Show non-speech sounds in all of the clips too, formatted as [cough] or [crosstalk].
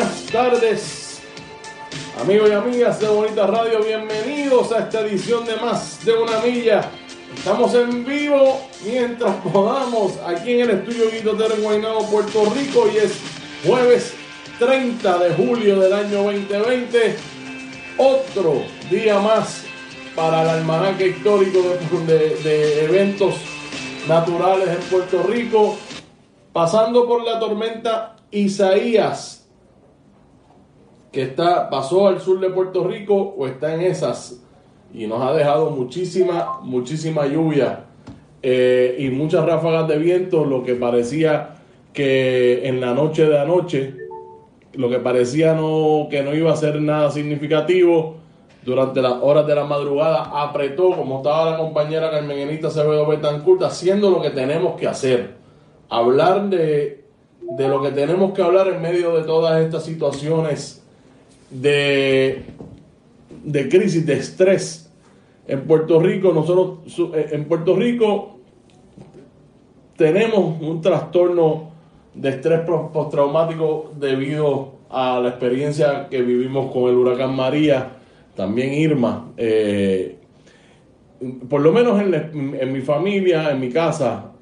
buenas tardes, amigos y amigas de Bonita Radio. Bienvenidos a esta edición de Más de una Milla. Estamos en vivo mientras [laughs] podamos aquí en el estudio Guido en Guaynabo, Puerto Rico. Y es jueves 30 de julio del año 2020. Otro día más para el almanaque histórico de- de eventos naturales en Puerto Rico pasando por la tormenta Isaías, que está, pasó al sur de Puerto Rico o está en esas y nos ha dejado muchísima, muchísima lluvia eh, y muchas ráfagas de viento, lo que parecía que en la noche de anoche, lo que parecía no, que no iba a ser nada significativo, durante las horas de la madrugada apretó, como estaba la compañera Carmenita Acevedo Betancourt, haciendo lo que tenemos que hacer. Hablar de, de lo que tenemos que hablar en medio de todas estas situaciones de, de crisis, de estrés. En Puerto Rico, nosotros eh, en Puerto Rico tenemos un trastorno de estrés postraumático debido a la experiencia que vivimos con el huracán María, también Irma. eh, por lo menos en, en mi familia, en mi casa,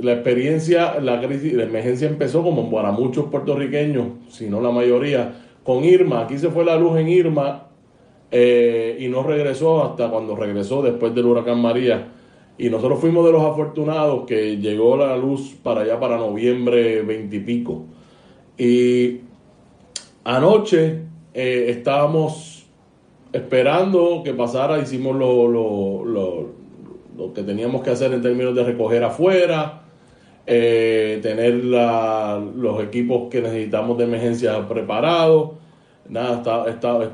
la experiencia, la crisis, la emergencia empezó como para muchos puertorriqueños, si no la mayoría, con Irma. Aquí se fue la luz en Irma eh, y no regresó hasta cuando regresó después del huracán María. Y nosotros fuimos de los afortunados que llegó la luz para allá para noviembre veintipico. Y anoche eh, estábamos esperando que pasara, hicimos lo, lo, lo, lo que teníamos que hacer en términos de recoger afuera, eh, tener la- los equipos que necesitamos de emergencia preparados. Nada, está, está-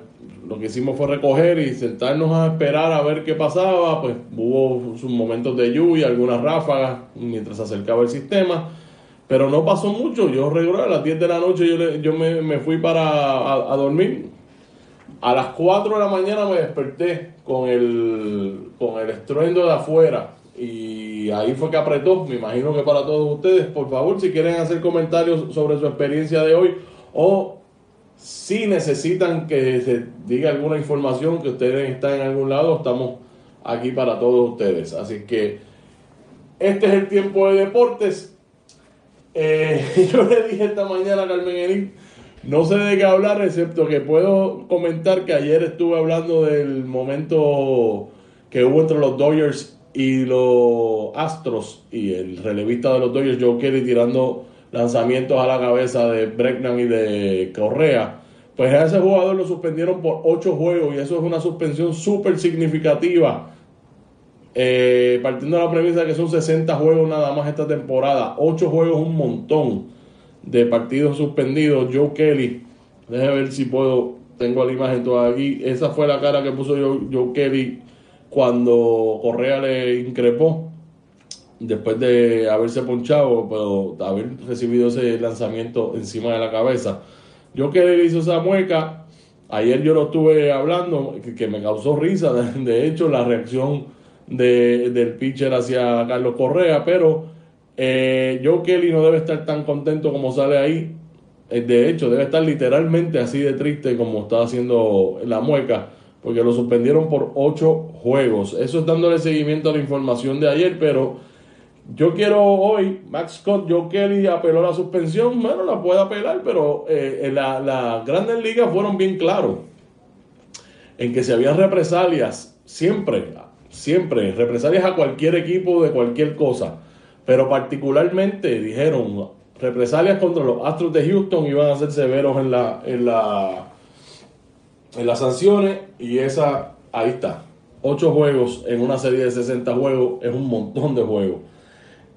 lo que hicimos fue recoger y sentarnos a esperar a ver qué pasaba. Pues hubo sus momentos de lluvia, algunas ráfagas mientras se acercaba el sistema. Pero no pasó mucho. Yo regular a las 10 de la noche yo, yo me, me fui para a- a dormir. A las 4 de la mañana me desperté con el, con el estruendo de afuera y ahí fue que apretó. Me imagino que para todos ustedes, por favor, si quieren hacer comentarios sobre su experiencia de hoy o si necesitan que se diga alguna información que ustedes están en algún lado, estamos aquí para todos ustedes. Así que este es el tiempo de deportes. Eh, [laughs] yo le dije esta mañana a Carmen Enid, no sé de qué hablar, excepto que puedo comentar que ayer estuve hablando del momento que hubo entre los Dodgers y los Astros y el relevista de los Dodgers, Joe Kelly, tirando lanzamientos a la cabeza de Bregman y de Correa. Pues a ese jugador lo suspendieron por ocho juegos y eso es una suspensión súper significativa. Eh, partiendo de la premisa que son 60 juegos nada más esta temporada, 8 juegos un montón de partidos suspendidos. Joe Kelly, déjame ver si puedo tengo la imagen toda aquí. Esa fue la cara que puso Joe, Joe Kelly cuando Correa le increpó después de haberse ponchado, pero haber recibido ese lanzamiento encima de la cabeza. Yo que le hizo esa mueca, ayer yo lo estuve hablando, que, me causó risa, de, hecho, la reacción de, del pitcher hacia Carlos Correa, pero eh, Joe Kelly no debe estar tan contento como sale ahí. Eh, de hecho, debe estar literalmente así de triste como está haciendo la mueca, porque lo suspendieron por ocho juegos. Eso es dándole seguimiento a la información de ayer, pero yo quiero hoy, Max Scott, Joe Kelly apeló la suspensión, bueno, la puede apelar, pero eh, las la grandes ligas fueron bien claros en que si había represalias, siempre, siempre, represalias a cualquier equipo de cualquier cosa, pero particularmente dijeron, represalias contra los Astros de Houston iban a ser severos en la, en la, en las sanciones y esa, ahí está, ocho juegos en una serie de 60 juegos es un montón de juegos.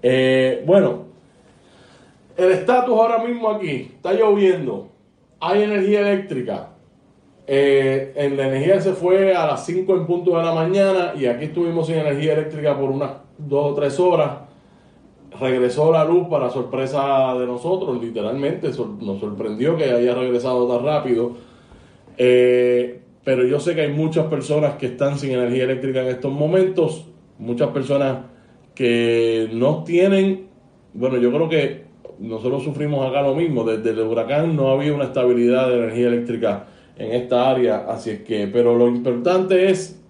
Eh, bueno, el estatus ahora mismo aquí, está lloviendo, hay energía eléctrica. Eh, en la energía se fue a las 5 en punto de la mañana y aquí estuvimos sin energía eléctrica por unas 2 o 3 horas. Regresó la luz para sorpresa de nosotros, literalmente nos sorprendió que haya regresado tan rápido. Eh, pero yo sé que hay muchas personas que están sin energía eléctrica en estos momentos, muchas personas que no tienen, bueno, yo creo que nosotros sufrimos acá lo mismo, desde el huracán no había una estabilidad de energía eléctrica en esta área, así es que, pero lo importante es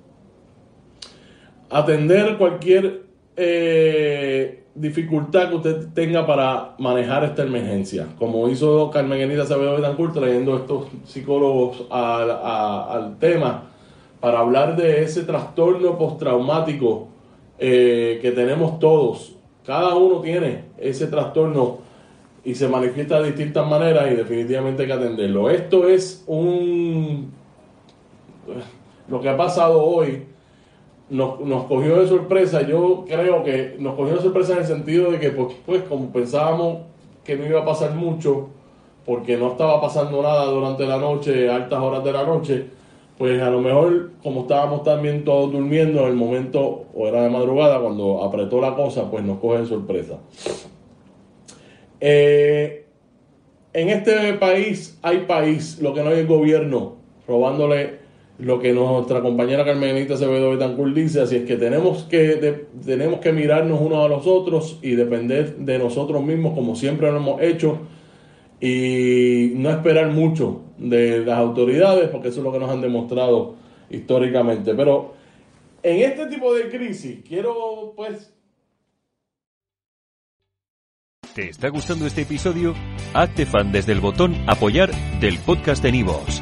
atender cualquier eh, dificultad que usted tenga para manejar esta emergencia, como hizo Carmen Enida Sabedo Betancourt trayendo estos psicólogos al, al tema para hablar de ese trastorno postraumático eh, que tenemos todos. Cada uno tiene ese trastorno y se manifiesta de distintas maneras y definitivamente hay que atenderlo. Esto es un... Lo que ha pasado hoy nos, nos cogió de sorpresa. Yo creo que nos cogió de sorpresa en el sentido de que, pues, pues como pensábamos que no iba a pasar mucho, porque no estaba pasando nada durante la noche, altas horas de la noche, pues a lo mejor como estábamos también todos durmiendo en el momento, o era de madrugada, cuando apretó la cosa, pues nos coge de sorpresa. Eh, en este país hay país, lo que no hay es gobierno, robándole lo que nuestra compañera Carmenita Acevedo Betancourt dice, así es que tenemos que, tenemos que mirarnos unos a los otros y depender de nosotros mismos como siempre lo hemos hecho y no esperar mucho de las autoridades, porque eso es lo que nos han demostrado históricamente. Pero en este tipo de crisis, quiero pues... ¿Te está gustando este episodio? Hazte fan desde el botón apoyar del podcast de Nivos.